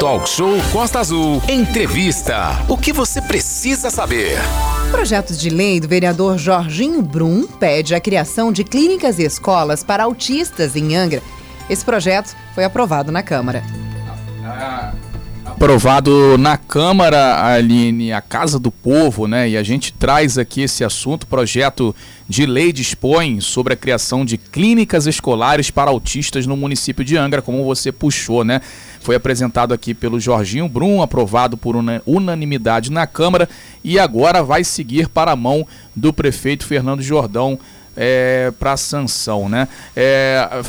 Talk Show Costa Azul. Entrevista. O que você precisa saber? Projeto de lei do vereador Jorginho Brum pede a criação de clínicas e escolas para autistas em Angra. Esse projeto foi aprovado na Câmara. Aprovado na Câmara, Aline, a Casa do Povo, né? E a gente traz aqui esse assunto. Projeto de lei dispõe sobre a criação de clínicas escolares para autistas no município de Angra, como você puxou, né? Foi apresentado aqui pelo Jorginho Brum, aprovado por unanimidade na Câmara e agora vai seguir para a mão do prefeito Fernando Jordão é, para sanção, né? É,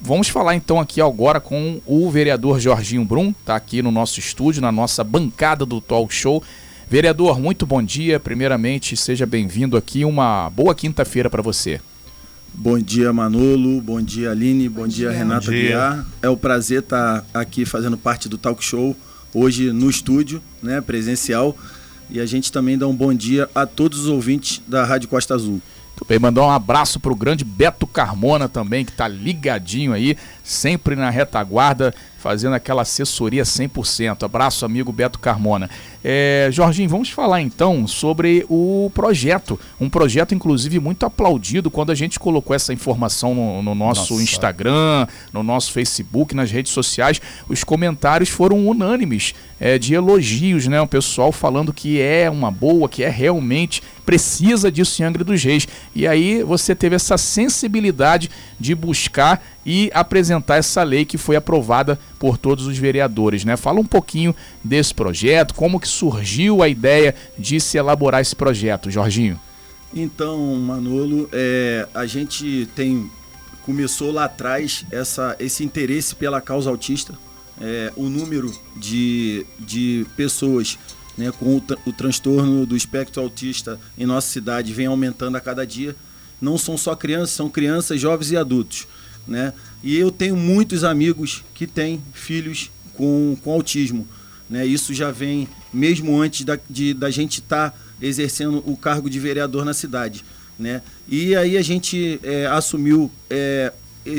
Vamos falar então aqui agora com o vereador Jorginho Brum, está aqui no nosso estúdio, na nossa bancada do Talk Show. Vereador, muito bom dia. Primeiramente, seja bem-vindo aqui. Uma boa quinta-feira para você. Bom dia, Manolo. Bom dia, Aline. Bom, bom dia, dia, Renata Guiar. É um prazer estar tá aqui fazendo parte do Talk Show hoje no estúdio, né, presencial. E a gente também dá um bom dia a todos os ouvintes da Rádio Costa Azul. Muito bem, mandar um abraço para o grande Beto Carmona também, que está ligadinho aí, sempre na retaguarda, fazendo aquela assessoria 100%. Abraço, amigo Beto Carmona. É, Jorginho, vamos falar então sobre o projeto. Um projeto, inclusive, muito aplaudido quando a gente colocou essa informação no, no nosso Nossa. Instagram, no nosso Facebook, nas redes sociais. Os comentários foram unânimes é, de elogios, né? O pessoal falando que é uma boa, que é realmente precisa disso em Angra dos Reis. E aí você teve essa sensibilidade de buscar e apresentar essa lei que foi aprovada por todos os vereadores, né? Fala um pouquinho desse projeto, como que surgiu a ideia de se elaborar esse projeto, Jorginho. Então, Manolo, é, a gente tem começou lá atrás essa, esse interesse pela causa autista. É, o número de, de pessoas né, com o, o transtorno do espectro autista em nossa cidade vem aumentando a cada dia. Não são só crianças, são crianças, jovens e adultos. Né? E eu tenho muitos amigos que têm filhos com, com autismo. Né? Isso já vem mesmo antes da, de, da gente estar tá exercendo o cargo de vereador na cidade. Né? E aí a gente é, assumiu é,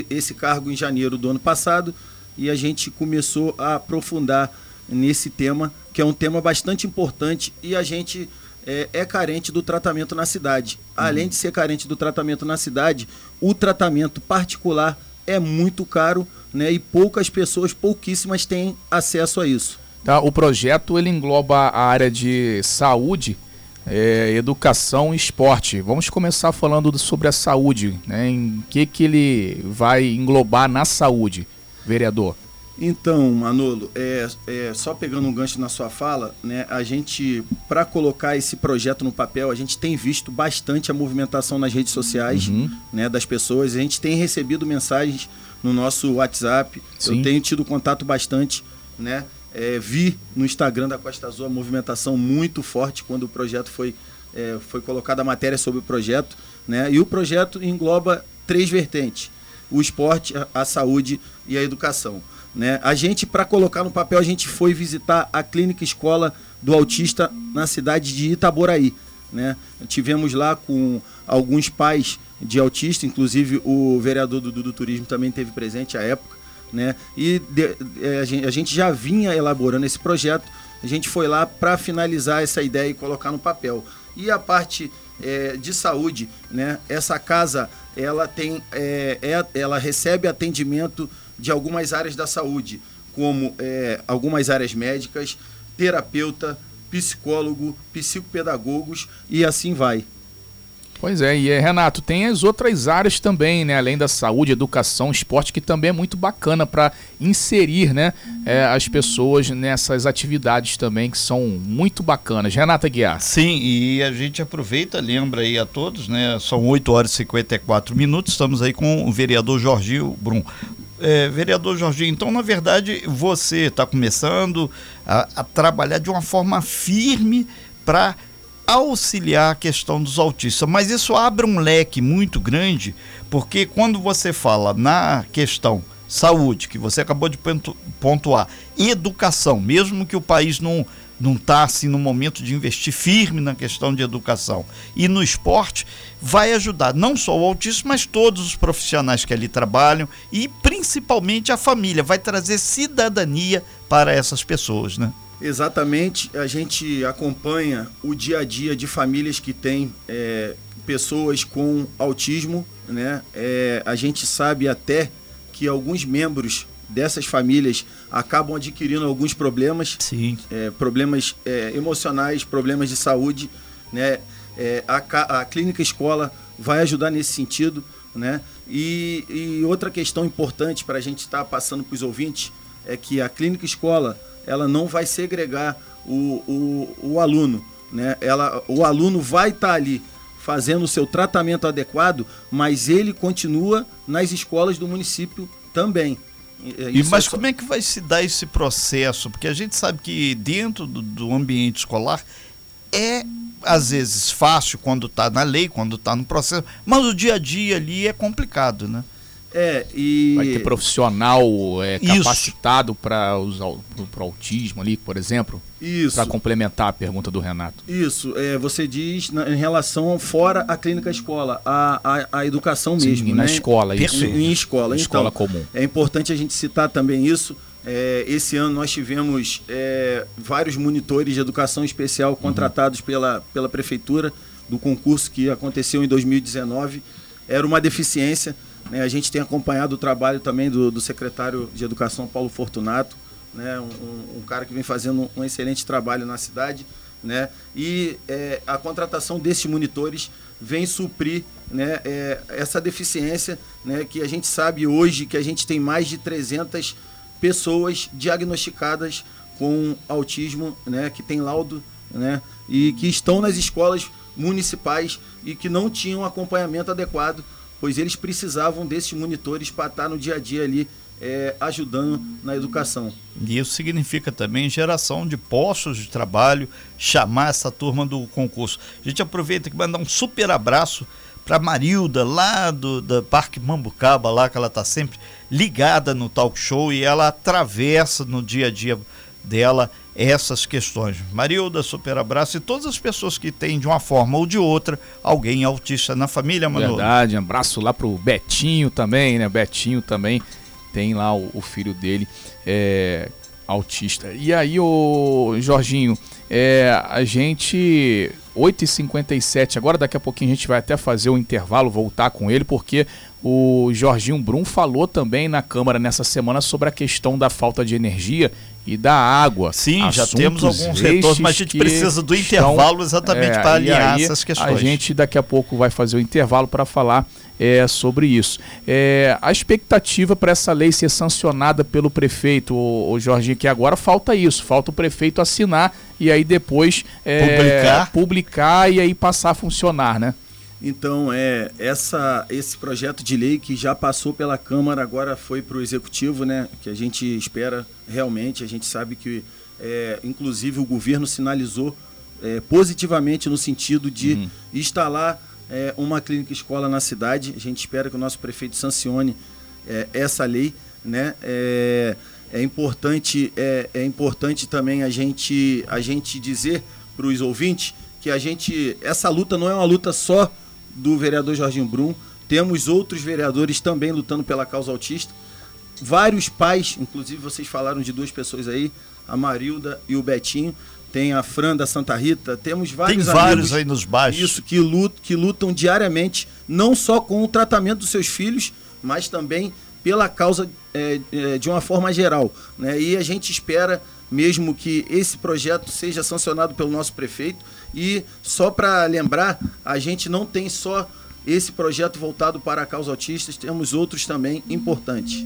esse cargo em janeiro do ano passado e a gente começou a aprofundar nesse tema, que é um tema bastante importante e a gente é, é carente do tratamento na cidade. Uhum. Além de ser carente do tratamento na cidade, o tratamento particular é muito caro né, e poucas pessoas, pouquíssimas, têm acesso a isso. Tá, o projeto ele engloba a área de saúde, é, educação e esporte. Vamos começar falando sobre a saúde. Né, em que, que ele vai englobar na saúde, vereador? Então, Manolo, é, é, só pegando um gancho na sua fala, né, a gente, para colocar esse projeto no papel, a gente tem visto bastante a movimentação nas redes sociais uhum. né, das pessoas. A gente tem recebido mensagens no nosso WhatsApp. Sim. Eu tenho tido contato bastante, né? É, vi no Instagram da Costa Azul a movimentação muito forte quando o projeto foi, é, foi colocada a matéria sobre o projeto. Né? E o projeto engloba três vertentes: o esporte, a, saúde e a educação. Né? A gente, para colocar no papel, a gente foi visitar a clínica escola do autista na cidade de Itaboraí. Né? Tivemos lá com alguns pais de autista, inclusive o vereador do, do Turismo também teve presente à época. Né? E de, é, a, gente, a gente já vinha elaborando esse projeto, a gente foi lá para finalizar essa ideia e colocar no papel. E a parte é, de saúde, né? essa casa ela, tem, é, é, ela recebe atendimento de algumas áreas da saúde, como é, algumas áreas médicas, terapeuta, psicólogo, psicopedagogos e assim vai. Pois é, e é, Renato, tem as outras áreas também, né? Além da saúde, educação, esporte, que também é muito bacana para inserir, né? É, as pessoas nessas atividades também que são muito bacanas. Renata Guiar. Sim, e a gente aproveita, lembra aí a todos, né? São 8 horas e 54 minutos, estamos aí com o vereador Jorginho Brum. É, vereador Jorginho, então na verdade você está começando a, a, trabalhar de uma forma firme para auxiliar a questão dos autistas, mas isso abre um leque muito grande, porque quando você fala na questão saúde, que você acabou de pontuar, educação, mesmo que o país não não está assim no momento de investir firme na questão de educação e no esporte, vai ajudar não só o autista, mas todos os profissionais que ali trabalham e principalmente a família, vai trazer cidadania para essas pessoas, né? Exatamente, a gente acompanha o dia a dia de famílias que têm é, pessoas com autismo, né? É, a gente sabe até que alguns membros dessas famílias acabam adquirindo alguns problemas, é, problemas é, emocionais, problemas de saúde, né? É, a, a, clínica escola vai ajudar nesse sentido, né? E, e outra questão importante para a gente estar tá passando para os ouvintes é que a clínica escola ela não vai segregar o, o, o aluno, né? Ela, o aluno vai estar tá ali fazendo o seu tratamento adequado, mas ele continua nas escolas do município também. E, mas é só... como é que vai se dar esse processo? Porque a gente sabe que dentro do, do ambiente escolar é às vezes fácil quando está na lei, quando está no processo, mas o dia a dia ali é complicado, né? É, e. Vai ter profissional é, capacitado para o autismo ali, por exemplo? Isso. Para complementar a pergunta do Renato. Isso. É, você diz na, em relação fora à clínica escola, a, a, a educação Sim, mesmo. na né? escola, isso. Em, em escola. Em então, escola comum. É importante a gente citar também isso. É, esse ano nós tivemos é, vários monitores de educação especial contratados uhum. pela, pela prefeitura do concurso que aconteceu em 2019. Era uma deficiência né? A gente tem acompanhado o trabalho também do, do secretário de Educação, Paulo Fortunato, né? um, um cara que vem fazendo um excelente trabalho na cidade. Né? E é, a contratação desses monitores vem suprir né, é, essa deficiência né, que a gente sabe hoje que a gente tem mais de 300 pessoas diagnosticadas com autismo, né, que tem laudo né, e que estão nas escolas municipais e que não tinham acompanhamento adequado pois eles precisavam desses monitores para estar no dia a dia ali é, ajudando na educação. E isso significa também geração de postos de trabalho, chamar essa turma do concurso. A gente aproveita que mandar um super abraço para Marilda, lá do, do Parque Mambucaba, lá que ela está sempre ligada no talk show e ela atravessa no dia a dia dela essas questões. Marilda, super abraço e todas as pessoas que têm de uma forma ou de outra alguém autista na família, Manu. Verdade, um abraço lá pro Betinho também, né? Betinho também tem lá o, o filho dele é, autista. E aí, o Jorginho, é, a gente 8h57, agora daqui a pouquinho a gente vai até fazer o intervalo, voltar com ele, porque o Jorginho Brum falou também na Câmara nessa semana sobre a questão da falta de energia e da água. Sim, já temos alguns retornos, mas a gente precisa do intervalo exatamente é, para alinhar aí, essas questões. A gente daqui a pouco vai fazer o intervalo para falar é, sobre isso. É, a expectativa para essa lei ser sancionada pelo prefeito, o, o Jorginho, que agora falta isso, falta o prefeito assinar e aí depois é, publicar. publicar e aí passar a funcionar, né? Então, é, essa, esse projeto de lei que já passou pela Câmara, agora foi para o Executivo, né? Que a gente espera realmente, a gente sabe que, é, inclusive, o governo sinalizou é, positivamente no sentido de uhum. instalar é, uma clínica escola na cidade. A gente espera que o nosso prefeito sancione é, essa lei, né? É, é importante, é, é importante também a gente, a gente dizer para os ouvintes que a gente essa luta não é uma luta só do vereador Jorginho Brum. Temos outros vereadores também lutando pela causa autista. Vários pais, inclusive vocês falaram de duas pessoas aí, a Marilda e o Betinho. Tem a Fran da Santa Rita, temos vários Tem vários aí nos baixos. Isso, que lutam, que lutam diariamente, não só com o tratamento dos seus filhos, mas também pela causa é, é, de uma forma geral. Né? E a gente espera mesmo que esse projeto seja sancionado pelo nosso prefeito. E só para lembrar, a gente não tem só esse projeto voltado para a causa autistas, temos outros também importantes.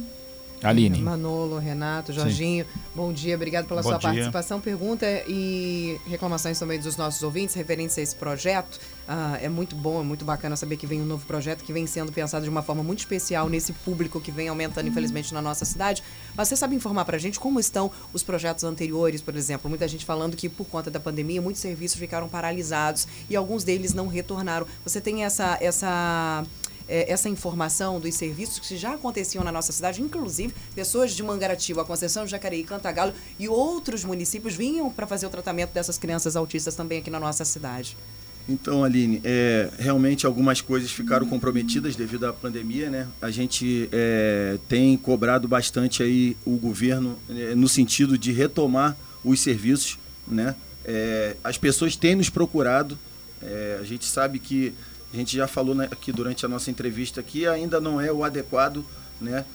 Aline. Manolo, Renato, Jorginho, Sim. bom dia, obrigado pela bom sua dia. participação. Pergunta e reclamações também dos nossos ouvintes referentes a esse projeto. Ah, é muito bom, é muito bacana saber que vem um novo projeto que vem sendo pensado de uma forma muito especial nesse público que vem aumentando, infelizmente, na nossa cidade. Mas você sabe informar pra gente como estão os projetos anteriores, por exemplo? Muita gente falando que por conta da pandemia, muitos serviços ficaram paralisados e alguns deles não retornaram. Você tem essa. essa é, essa informação dos serviços que já aconteciam na nossa cidade, inclusive pessoas de Mangaratiba, Conceição, Jacareí, Cantagalo e outros municípios vinham para fazer o tratamento dessas crianças autistas também aqui na nossa cidade. Então, Aline, é, realmente algumas coisas ficaram comprometidas devido à pandemia, né? A gente é, tem cobrado bastante aí o governo é, no sentido de retomar os serviços, né? É, as pessoas têm nos procurado, é, a gente sabe que a gente já falou né, aqui durante a nossa entrevista que ainda não é o adequado, né?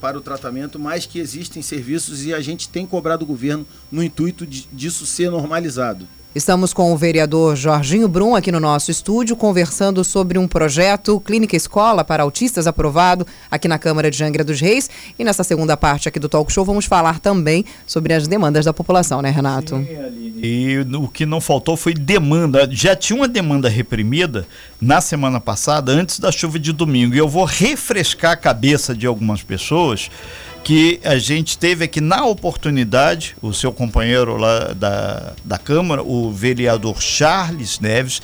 para o tratamento, mas que existem serviços e a gente tem cobrado o governo no intuito de, disso ser normalizado. Estamos com o vereador Jorginho Brum aqui no nosso estúdio, conversando sobre um projeto Clínica Escola para Autistas aprovado aqui na Câmara de Angra dos Reis. E nessa segunda parte aqui do Talk Show vamos falar também sobre as demandas da população, né, Renato? Sim, e o que não faltou foi demanda. Já tinha uma demanda reprimida na semana passada, antes da chuva de domingo. E eu vou refrescar a cabeça de algumas pessoas que a gente teve aqui na oportunidade, o seu companheiro lá da, da Câmara, o vereador Charles Neves,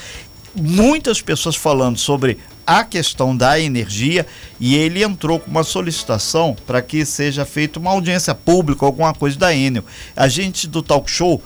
muitas pessoas falando sobre a questão da energia e ele entrou com uma solicitação para que seja feita uma audiência pública, alguma coisa da Enel. A gente do Talk Show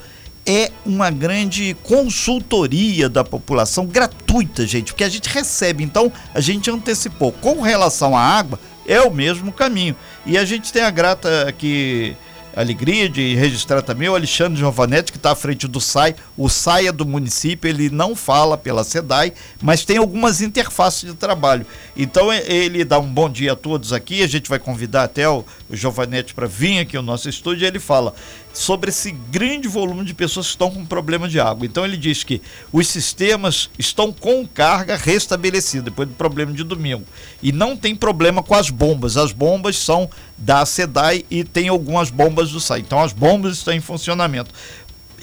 é uma grande consultoria da população gratuita, gente, porque a gente recebe, então a gente antecipou. Com relação à água, é o mesmo caminho. E a gente tem a grata aqui alegria de registrar também o Alexandre Giovanetti, que está à frente do SAI. O SAI é do município, ele não fala pela SEDAI, mas tem algumas interfaces de trabalho. Então ele dá um bom dia a todos aqui, a gente vai convidar até o, Giovanetti para vir aqui ao nosso estúdio e ele fala sobre esse grande volume de pessoas que estão com problema de água. Então ele diz que os sistemas estão com carga restabelecida depois do problema de domingo. E não tem problema com as bombas. As bombas são da SEDAI e tem algumas bombas do SAI. Então as bombas estão em funcionamento.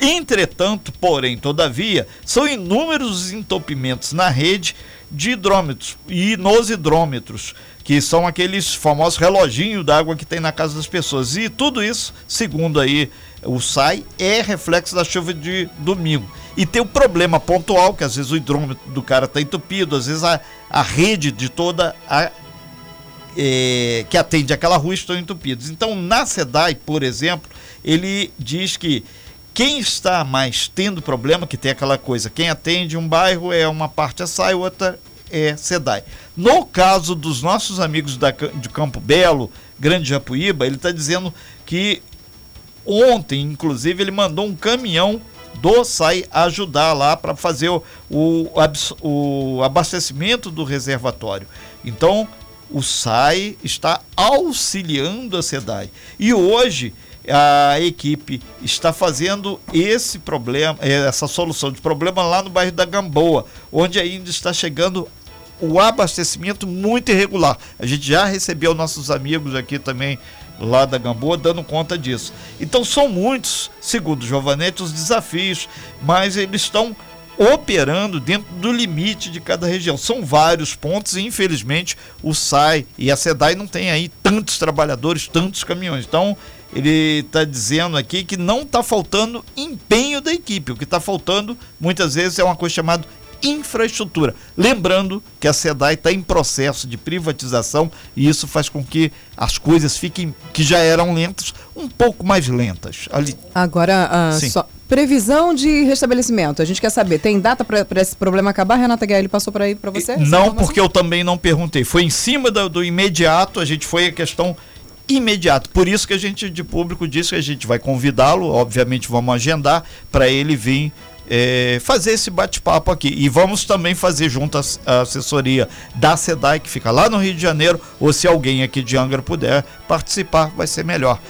Entretanto, porém, todavia, são inúmeros os entopimentos na rede de hidrômetros e nos hidrômetros que são aqueles famosos reloginhos d'água que tem na casa das pessoas. E tudo isso, segundo aí o SAI, é reflexo da chuva de domingo. E tem o problema pontual, que às vezes o hidrômetro do cara está entupido, às vezes a, a rede de toda a é, que atende aquela rua estão entupidos. Então, na SEDAI, por exemplo, ele diz que quem está mais tendo problema, que tem aquela coisa, quem atende um bairro é uma parte a SAI, outra é SEDAI. No caso dos nossos amigos da, de Campo Belo, Grande Japuíba, ele está dizendo que ontem, inclusive, ele mandou um caminhão do SAI ajudar lá para fazer o, o, o abastecimento do reservatório. Então, o SAI está auxiliando a SEDAI. E hoje a equipe está fazendo esse problema, essa solução de problema lá no bairro da Gamboa, onde ainda está chegando o abastecimento muito irregular. A gente já recebeu nossos amigos aqui também lá da Gamboa dando conta disso. Então são muitos, segundo o Giovanetti, os desafios, mas eles estão operando dentro do limite de cada região. São vários pontos e infelizmente o SAI e a SEDAI não tem aí tantos trabalhadores, tantos caminhões. Então ele está dizendo aqui que não está faltando empenho da equipe. O que está faltando muitas vezes é uma coisa chamada infraestrutura. Lembrando que a SEDAI está em processo de privatização e isso faz com que as coisas fiquem, que já eram lentas, um pouco mais lentas. Ali... Agora, uh, só, previsão de restabelecimento. A gente quer saber, tem data para esse problema acabar? Renata Guerra, passou para aí para você? Não, porque eu também não perguntei. Foi em cima do, do imediato, a gente foi a questão imediata. Por isso que a gente de público disse que a gente vai convidá-lo, obviamente vamos agendar para ele vir é, fazer esse bate-papo aqui. E vamos também fazer junto a assessoria da SEDAI, que fica lá no Rio de Janeiro, ou se alguém aqui de Angra puder participar, vai ser melhor.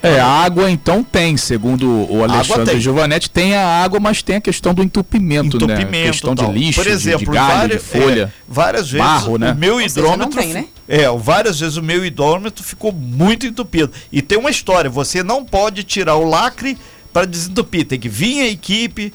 É, a água então tem, segundo o Alexandre tem. Giovanetti, tem a água, mas tem a questão do entupimento, né? entupimento né? A questão tal. de lixo, Por exemplo, de, de galho, várias, de folha. É, várias vezes barro, né? o meu hidrômetro. Tem, né? É, várias vezes o meu hidrômetro ficou muito entupido. E tem uma história: você não pode tirar o lacre para desentupir, tem que vir a equipe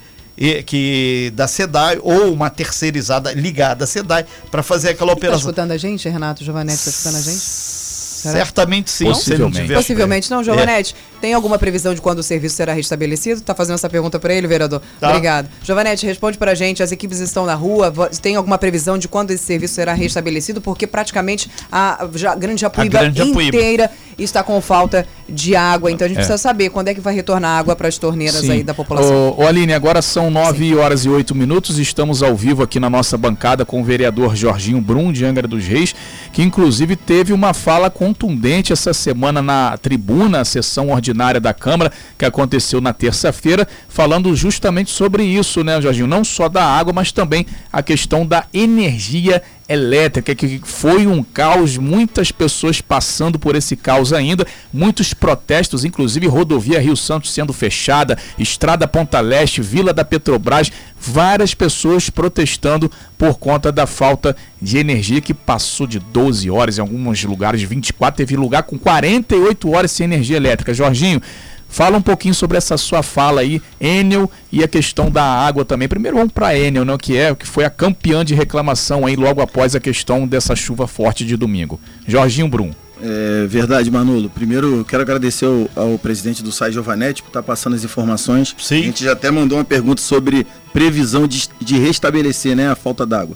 que da SEDAI ou uma terceirizada ligada à SEDAI para fazer aquela tá operação. Está escutando a gente, Renato Giovanetti, está escutando a gente? Certamente sim. Possivelmente. Não Possivelmente não, Giovanete. É. Tem alguma previsão de quando o serviço será restabelecido? Está fazendo essa pergunta para ele, vereador? Tá. Obrigado. Giovanete, responde para a gente. As equipes estão na rua. Tem alguma previsão de quando esse serviço será restabelecido? Porque praticamente a, a Grande Japuíba a grande inteira está com falta de água. Então a gente é. precisa saber quando é que vai retornar água para as torneiras Sim. aí da população. Ô, ô, Aline, agora são 9 Sim. horas e 8 minutos. Estamos ao vivo aqui na nossa bancada com o vereador Jorginho Brum, de Angra dos Reis, que inclusive teve uma fala contundente essa semana na tribuna, a sessão ordinária da Câmara, que aconteceu na terça-feira, falando justamente sobre isso, né, Jorginho? Não só da água, mas também a questão da energia elétrica, que foi um caos, muitas pessoas passando por esse caos ainda, muitos protestos, inclusive rodovia Rio Santos sendo fechada, Estrada Ponta Leste, Vila da Petrobras, várias pessoas protestando por conta da falta de energia que passou de 12 horas, em alguns lugares 24, teve lugar com 48 horas sem energia elétrica. Jorginho, Fala um pouquinho sobre essa sua fala aí, Enel, e a questão da água também. Primeiro vamos para Enel, né, que é que foi a campeã de reclamação aí logo após a questão dessa chuva forte de domingo. Jorginho Brum. É verdade, Manolo. Primeiro, quero agradecer ao, ao presidente do SAI Giovanetti por estar passando as informações. Sim. A gente já até mandou uma pergunta sobre previsão de, de restabelecer né, a falta d'água.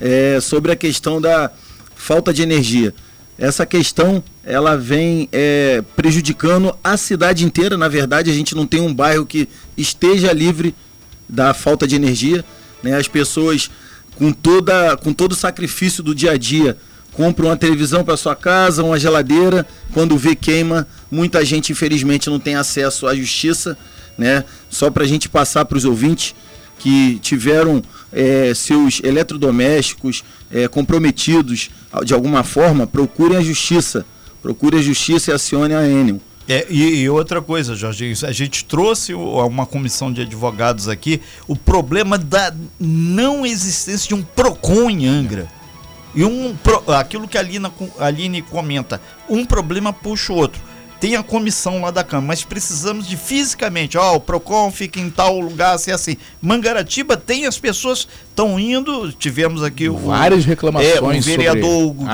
É, sobre a questão da falta de energia essa questão ela vem é, prejudicando a cidade inteira. Na verdade, a gente não tem um bairro que esteja livre da falta de energia. Né? As pessoas, com, toda, com todo o sacrifício do dia a dia, compram uma televisão para sua casa, uma geladeira. Quando vê queima, muita gente, infelizmente, não tem acesso à justiça. Né? Só para a gente passar para os ouvintes que tiveram é, seus eletrodomésticos é, comprometidos de alguma forma, procurem a justiça. Procure a justiça e acione a Enel. É, e, e, outra coisa, Jorginho, a gente trouxe uma comissão de advogados aqui, o problema da não existência de um PROCON em Angra. E um, aquilo que a a Aline comenta, um problema puxa o outro tem a comissão lá da Câmara, mas precisamos de fisicamente, ó, o PROCON fica em tal lugar, assim, assim. Mangaratiba tem as pessoas estão indo, tivemos aqui o, várias reclamações é, o vereador Hugo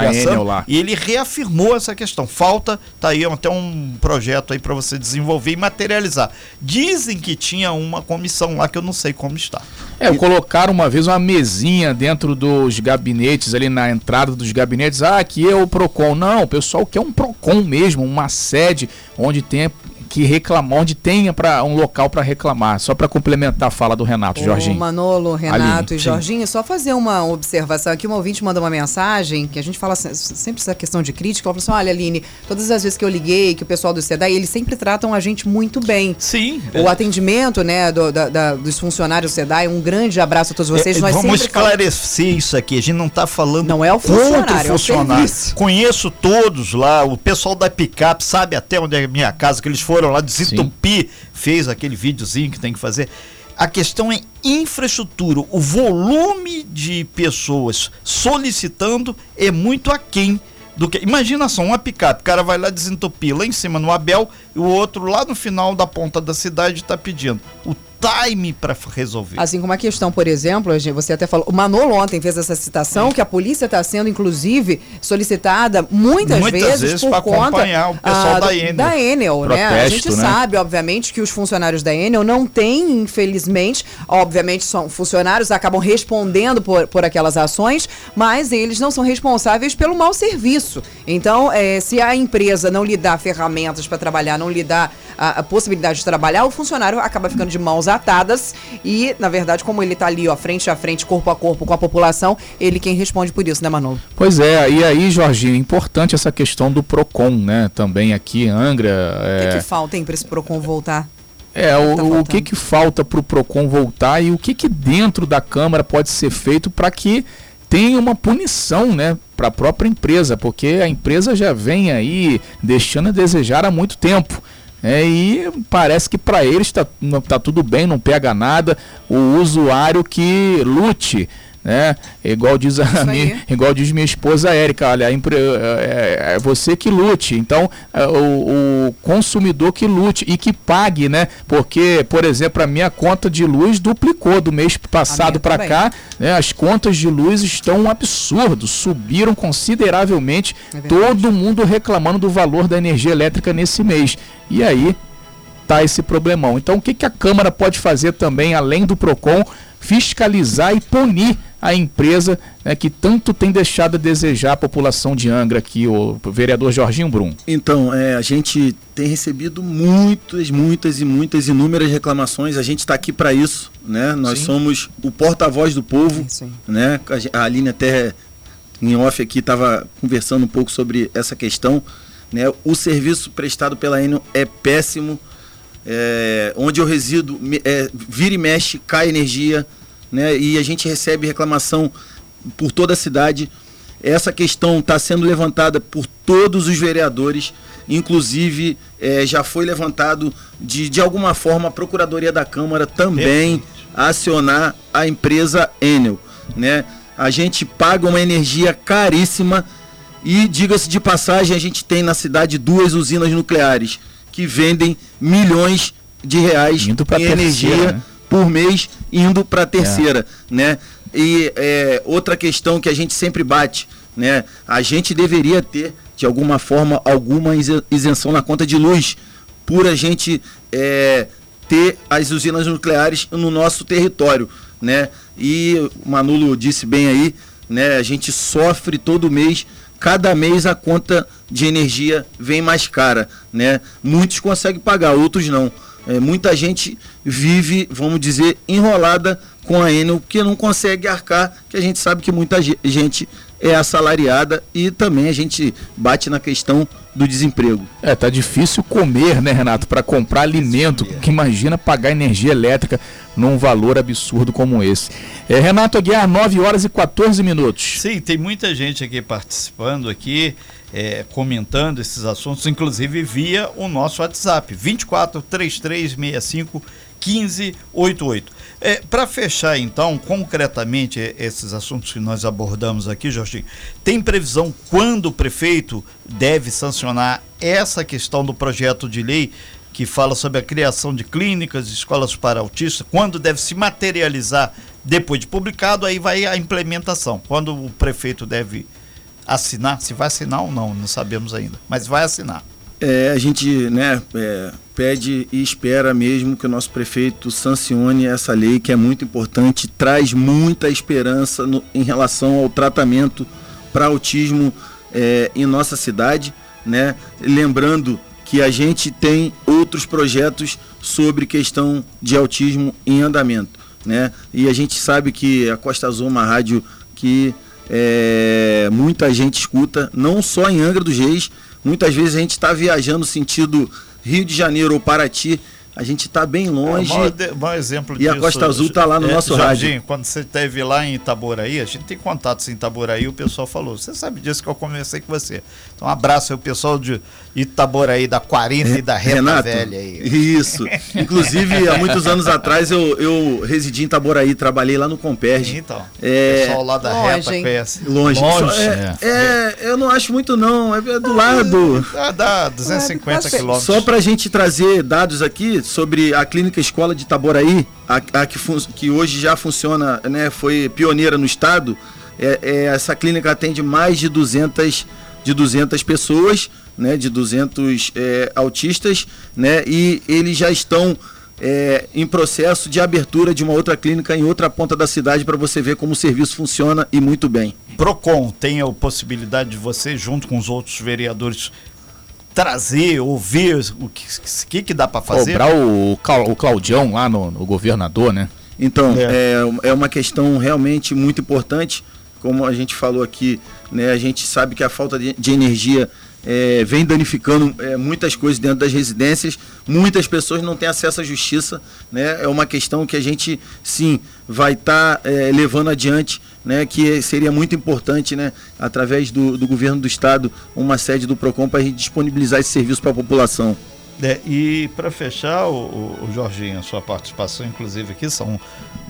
e ele reafirmou essa questão. Falta, tá aí até um projeto aí para você desenvolver e materializar. Dizem que tinha uma comissão lá que eu não sei como está. É, colocaram uma vez uma mesinha dentro dos gabinetes, ali na entrada dos gabinetes. Ah, aqui é o PROCON. Não, o pessoal quer um PROCON mesmo, uma sede onde tem que reclamar, onde tenha para um local para reclamar. Só para complementar a fala do Renato, Ô, Jorginho. Manolo, Renato Aline, e Jorginho, sim. só fazer uma observação aqui. Um ouvinte mandou uma mensagem que a gente fala sempre essa questão de crítica. Ela falou assim: olha, Aline, todas as vezes que eu liguei, que o pessoal do SEDAI, eles sempre tratam a gente muito bem. Sim. O é. atendimento, né, do, da, da, dos funcionários do SEDAI, um grande abraço a todos vocês. É, vamos esclarecer fal... isso aqui. A gente não está falando não é o funcionário, o funcionário. É o Conheço todos lá, o pessoal da Picap sabe até onde é a minha casa, que eles foram lá desentupir, Sim. fez aquele videozinho que tem que fazer. A questão é infraestrutura. O volume de pessoas solicitando é muito aquém do que. Imagina só, uma picape, o cara vai lá desentupir lá em cima no Abel e o outro lá no final da ponta da cidade está pedindo. O time para resolver. Assim como a questão, por exemplo, você até falou, o Manolo ontem fez essa citação que a polícia está sendo, inclusive, solicitada muitas, muitas vezes, vezes por conta acompanhar o pessoal a, da Enel. Da Enel, Protesto, né? A gente né? sabe, obviamente, que os funcionários da Enel não têm, infelizmente, obviamente são funcionários, acabam respondendo por, por aquelas ações, mas eles não são responsáveis pelo mau serviço. Então, é, se a empresa não lhe dá ferramentas para trabalhar, não lhe dá a, a possibilidade de trabalhar, o funcionário acaba ficando de mãos atadas e, na verdade, como ele está ali, ó, frente a frente, corpo a corpo com a população, ele quem responde por isso, né, Manolo? Pois é, e aí, Jorginho, importante essa questão do PROCON, né, também aqui em Angra. É... O que, que falta, hein, para esse PROCON voltar? É, o, tá o que que falta para o PROCON voltar e o que que dentro da Câmara pode ser feito para que tenha uma punição, né, para a própria empresa, porque a empresa já vem aí deixando a desejar há muito tempo. É, e parece que para eles está tá tudo bem, não pega nada. O usuário que lute né? Igual diz a minha, igual diz minha esposa Érica, olha, é, é, é, você que lute. Então, é, o, o, consumidor que lute e que pague, né? Porque, por exemplo, a minha conta de luz duplicou do mês passado para cá, né? As contas de luz estão um absurdo, subiram consideravelmente. É todo mundo reclamando do valor da energia elétrica nesse mês. E aí tá esse problemão. Então, o que, que a Câmara pode fazer também, além do PROCON, fiscalizar e punir a empresa né, que tanto tem deixado a desejar a população de Angra aqui, o vereador Jorginho Brum? Então, é, a gente tem recebido muitas, muitas e muitas inúmeras reclamações. A gente está aqui para isso, né? Nós sim. somos o porta-voz do povo, sim. né? A Aline até em off aqui estava conversando um pouco sobre essa questão, né? O serviço prestado pela Enel é péssimo. É, onde eu resido, é, vira e mexe, cai energia, né? E a gente recebe reclamação por toda a cidade. Essa questão está sendo levantada por todos os vereadores, inclusive é, já foi levantado de, de alguma forma a Procuradoria da Câmara também acionar a empresa Enel. Né? A gente paga uma energia caríssima e, diga-se de passagem, a gente tem na cidade duas usinas nucleares que vendem milhões de reais em energia. Né? por mês indo para a terceira, é. né? E é, outra questão que a gente sempre bate, né? A gente deveria ter, de alguma forma, alguma isenção na conta de luz, por a gente é, ter as usinas nucleares no nosso território, né? E o Manulo disse bem aí, né? A gente sofre todo mês cada mês a conta de energia vem mais cara, né? Muitos conseguem pagar, outros não. É, muita gente vive, vamos dizer, enrolada com a Enel, porque não consegue arcar, que a gente sabe que muita gente é assalariada e também a gente bate na questão do desemprego. É, tá difícil comer, né, Renato, para comprar alimento, que imagina pagar energia elétrica num valor absurdo como esse. É, Renato Aguiar, 9 horas e 14 minutos. Sim, tem muita gente aqui participando aqui é, comentando esses assuntos, inclusive via o nosso WhatsApp, 24 3365 1588. É, Para fechar, então, concretamente esses assuntos que nós abordamos aqui, Jorginho, tem previsão quando o prefeito deve sancionar essa questão do projeto de lei que fala sobre a criação de clínicas, escolas para autistas, quando deve se materializar depois de publicado, aí vai a implementação. Quando o prefeito deve assinar, se vai assinar ou não, não sabemos ainda, mas vai assinar. É, a gente né, é, pede e espera mesmo que o nosso prefeito sancione essa lei que é muito importante, traz muita esperança no, em relação ao tratamento para autismo é, em nossa cidade. Né? Lembrando que a gente tem outros projetos sobre questão de autismo em andamento. Né? E a gente sabe que a Costa Azul é uma rádio que é, muita gente escuta, não só em Angra dos Reis, muitas vezes a gente está viajando sentido Rio de Janeiro ou Paraty a gente está bem longe. É, o maior, exemplo e disso, a Costa Azul está lá no é, nosso Jardim, rádio. Quando você esteve lá em Itaboraí, a gente tem contatos em Itaboraí, o pessoal falou: Você sabe disso que eu conversei com você. Então, um abraço aí, o pessoal de Itaboraí, da 40 é, e da Reta Renato, Velha aí. Isso. Inclusive, há muitos anos atrás eu, eu residi em Itaboraí, trabalhei lá no Comperge. Então, é, o pessoal lá da longe, Reta hein? conhece. Longe. longe é, é, é, eu não acho muito, não. É do lado. Dá, dá 250 quilômetros. Só para a gente trazer dados aqui sobre a clínica escola de Itaboraí, a, a que, que, hoje já funciona, né, foi pioneira no estado. É, é, essa clínica atende mais de 200, de 200 pessoas, né, de 200 é, autistas, né, e eles já estão é, em processo de abertura de uma outra clínica em outra ponta da cidade para você ver como o serviço funciona e muito bem. Procon tem a possibilidade de você, junto com os outros vereadores, trazer, ouvir o que, que, que dá para fazer? Cobrar o, o Claudião lá no, no governador, né? Então, é. é. É, uma questão realmente muito importante. Como a gente falou aqui, né, a gente sabe que a falta de, de energia é, vem danificando é, muitas coisas dentro das residências. Muitas pessoas não têm acesso à justiça. Né? É uma questão que a gente, sim, vai estar tá, é, levando adiante, né? que seria muito importante, né? através do, do governo do estado, uma sede do PROCON para a gente disponibilizar esse serviço para a população. É, e para fechar, o, o, Jorginho, a sua participação, inclusive aqui, são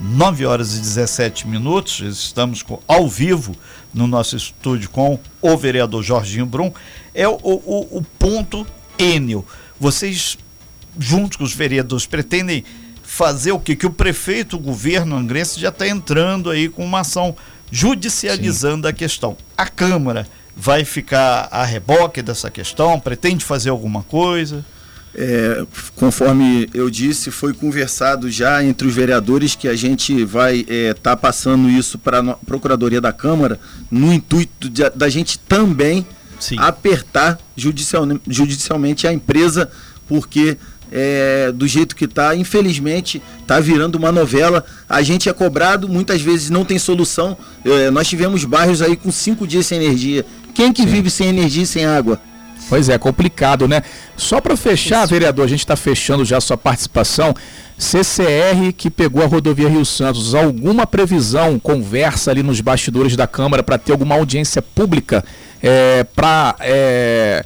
9 horas e 17 minutos. Estamos com, ao vivo no nosso estúdio com o vereador Jorginho Brum. É o, o, o ponto Enio. Vocês, junto com os vereadores, pretendem fazer o quê? Que o prefeito, o governo angrense já está entrando aí com uma ação judicializando Sim. a questão. A Câmara vai ficar a reboque dessa questão? Pretende fazer alguma coisa? É, conforme eu disse, foi conversado já entre os vereadores que a gente vai estar é, tá passando isso para a Procuradoria da Câmara, no intuito de, da gente também Sim. apertar judicial, judicialmente a empresa, porque é, do jeito que está, infelizmente, está virando uma novela. A gente é cobrado, muitas vezes não tem solução. É, nós tivemos bairros aí com cinco dias sem energia. Quem que Sim. vive sem energia e sem água? Pois é, complicado, né? Só para fechar, Isso. vereador, a gente está fechando já a sua participação. CCR que pegou a rodovia Rio Santos, alguma previsão, conversa ali nos bastidores da Câmara para ter alguma audiência pública é, para. É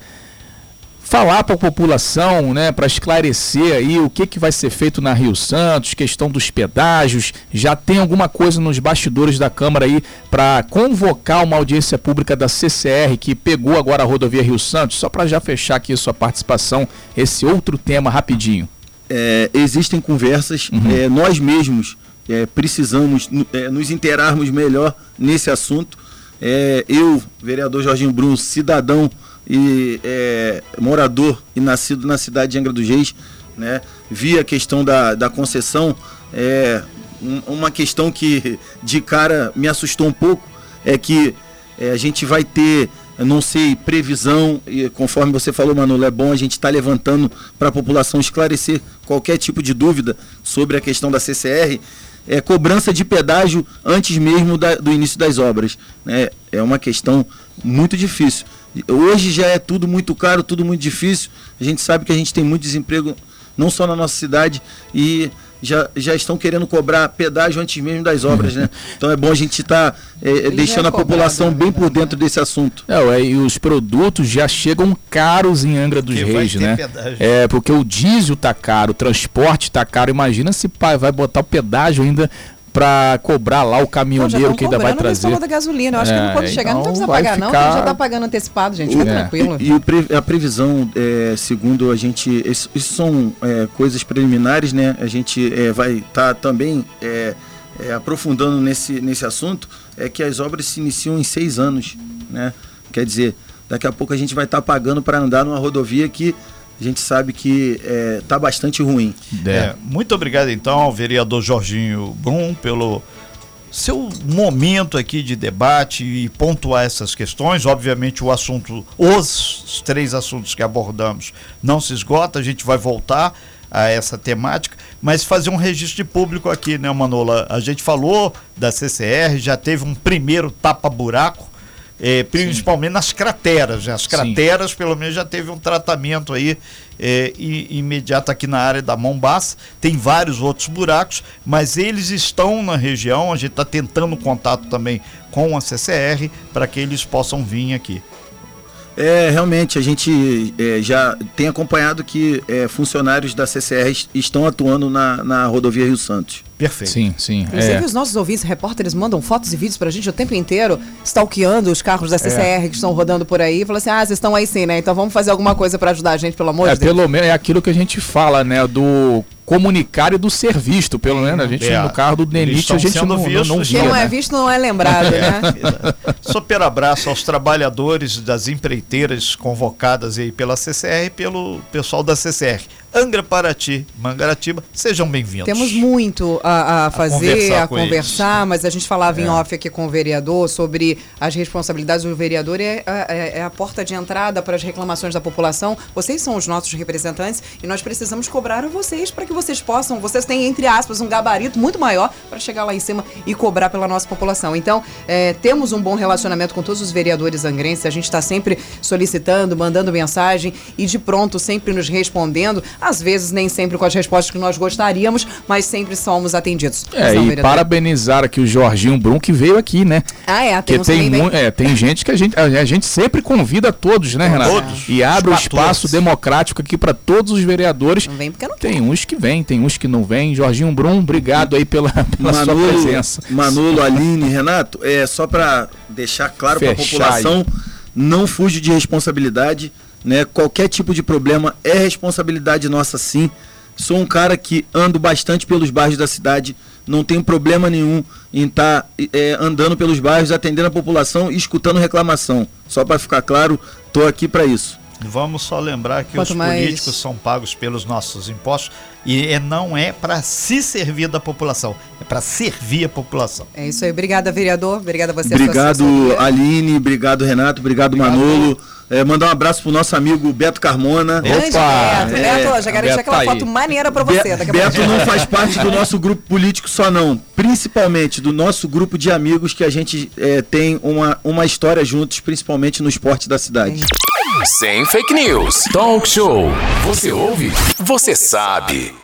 falar para a população, né, para esclarecer aí o que, que vai ser feito na Rio Santos, questão dos pedágios. Já tem alguma coisa nos bastidores da Câmara aí para convocar uma audiência pública da CCR que pegou agora a rodovia Rio Santos, só para já fechar aqui a sua participação, esse outro tema rapidinho. É, existem conversas, uhum. é, nós mesmos é, precisamos é, nos interarmos melhor nesse assunto. É, eu, vereador Jorginho Bruno, cidadão e é, morador e nascido na cidade de Angra dos Reis, né? Vi a questão da, da concessão, é, um, uma questão que de cara me assustou um pouco, é que é, a gente vai ter, não sei, previsão, e conforme você falou, Manolo, é bom a gente estar tá levantando para a população esclarecer qualquer tipo de dúvida sobre a questão da CCR, é, cobrança de pedágio antes mesmo da, do início das obras. Né? É uma questão muito difícil. Hoje já é tudo muito caro, tudo muito difícil. A gente sabe que a gente tem muito desemprego, não só na nossa cidade, e já, já estão querendo cobrar pedágio antes mesmo das obras, né? Então é bom a gente estar tá, é, deixando é a população bem por dentro desse assunto. É, e os produtos já chegam caros em Angra dos porque Reis, né? Pedágio. É, porque o diesel tá caro, o transporte tá caro. Imagina se pai vai botar o pedágio ainda para cobrar lá o caminhoneiro que ainda vai trazer. Não, da gasolina. Eu acho é, que quando chegar então não precisa pagar, ficar... não, porque já está pagando antecipado, gente. Fica é. tranquilo. E, e, a previsão, é, segundo a gente, isso, isso são é, coisas preliminares, né? A gente é, vai estar tá também é, aprofundando nesse, nesse assunto, é que as obras se iniciam em seis anos, né? Quer dizer, daqui a pouco a gente vai estar tá pagando para andar numa rodovia que a gente sabe que está é, tá bastante ruim. É. é, muito obrigado então ao vereador Jorginho Brum pelo seu momento aqui de debate e pontuar essas questões. Obviamente o assunto, os três assuntos que abordamos não se esgota, a gente vai voltar a essa temática, mas fazer um registro de público aqui, né, Manola? A gente falou da CCR, já teve um primeiro tapa-buraco, é, principalmente Sim. nas crateras. Né? As crateras, Sim. pelo menos, já teve um tratamento aí é, imediato aqui na área da Mombaça. Tem vários outros buracos, mas eles estão na região. A gente está tentando contato também com a CCR para que eles possam vir aqui. É, realmente, a gente é, já tem acompanhado que é, funcionários da CCR estão atuando na, na rodovia Rio Santos. Perfeito. Sim, sim. Inclusive, é. os nossos ouvintes, repórteres, mandam fotos e vídeos pra gente o tempo inteiro, stalkeando os carros da CCR é. que estão rodando por aí. Falam assim: ah, vocês estão aí sim, né? Então vamos fazer alguma coisa para ajudar a gente, pelo amor é, de Deus. Pelo menos é aquilo que a gente fala, né? Do comunicar e do ser visto. Pelo menos a gente é. no carro do Denite a gente não, vistos, não, não via. Quem não é né? visto não é lembrado, é. né? Super abraço aos trabalhadores das empreiteiras convocadas aí pela CCR e pelo pessoal da CCR. Angra Paraty, Mangaratiba, sejam bem-vindos. Temos muito a, a fazer, a conversar, a conversar mas a gente falava é. em off aqui com o vereador sobre as responsabilidades do vereador é, é, é, a porta de entrada para as reclamações da população. Vocês são os nossos representantes e nós precisamos cobrar a vocês para que vocês possam, vocês têm, entre aspas, um gabarito muito maior para chegar lá em cima e cobrar pela nossa população. Então, é, temos um bom relacionamento com todos os vereadores angrenses, a gente está sempre solicitando, mandando mensagem e de pronto sempre nos respondendo Às vezes nem sempre com as respostas que nós gostaríamos, mas sempre somos atendidos. É, Não, e vereador. parabenizar aqui o Jorginho Brum que veio aqui, né? Ah, é, tem, tem, é, tem gente que a gente, a gente sempre convida todos, né, Renato? Todos. E abre o um espaço democrático aqui para todos os vereadores. Não vem porque não Tem uns que vêm, tem uns que não vêm. Jorginho Brum, obrigado aí pela, pela Manolo, sua presença. Manolo, Aline, Renato, é só para deixar claro para a população, aí. não fuge de responsabilidade, né? Qualquer tipo de problema é responsabilidade nossa sim. Sou um cara que ando bastante pelos bairros da cidade, não tenho problema nenhum em estar tá, é, andando pelos bairros, atendendo a população e escutando reclamação. Só para ficar claro, estou aqui para isso. Vamos só lembrar que Quanto os mais... políticos são pagos pelos nossos impostos e é, não é para se servir da população, é para servir a população. É isso aí. Obrigada, vereador. Obrigada a você. Obrigado, Aline. Obrigado, Renato. Obrigado, obrigado. Manolo. É, mandar um abraço pro nosso amigo Beto Carmona. Opa! Beto, é, Beto, já quero deixar aquela tá foto maneira para você. Be Beto não faz parte do nosso grupo político só não, principalmente do nosso grupo de amigos que a gente é, tem uma, uma história juntos, principalmente no esporte da cidade. Sem fake news. Talk show. Você ouve? Você sabe.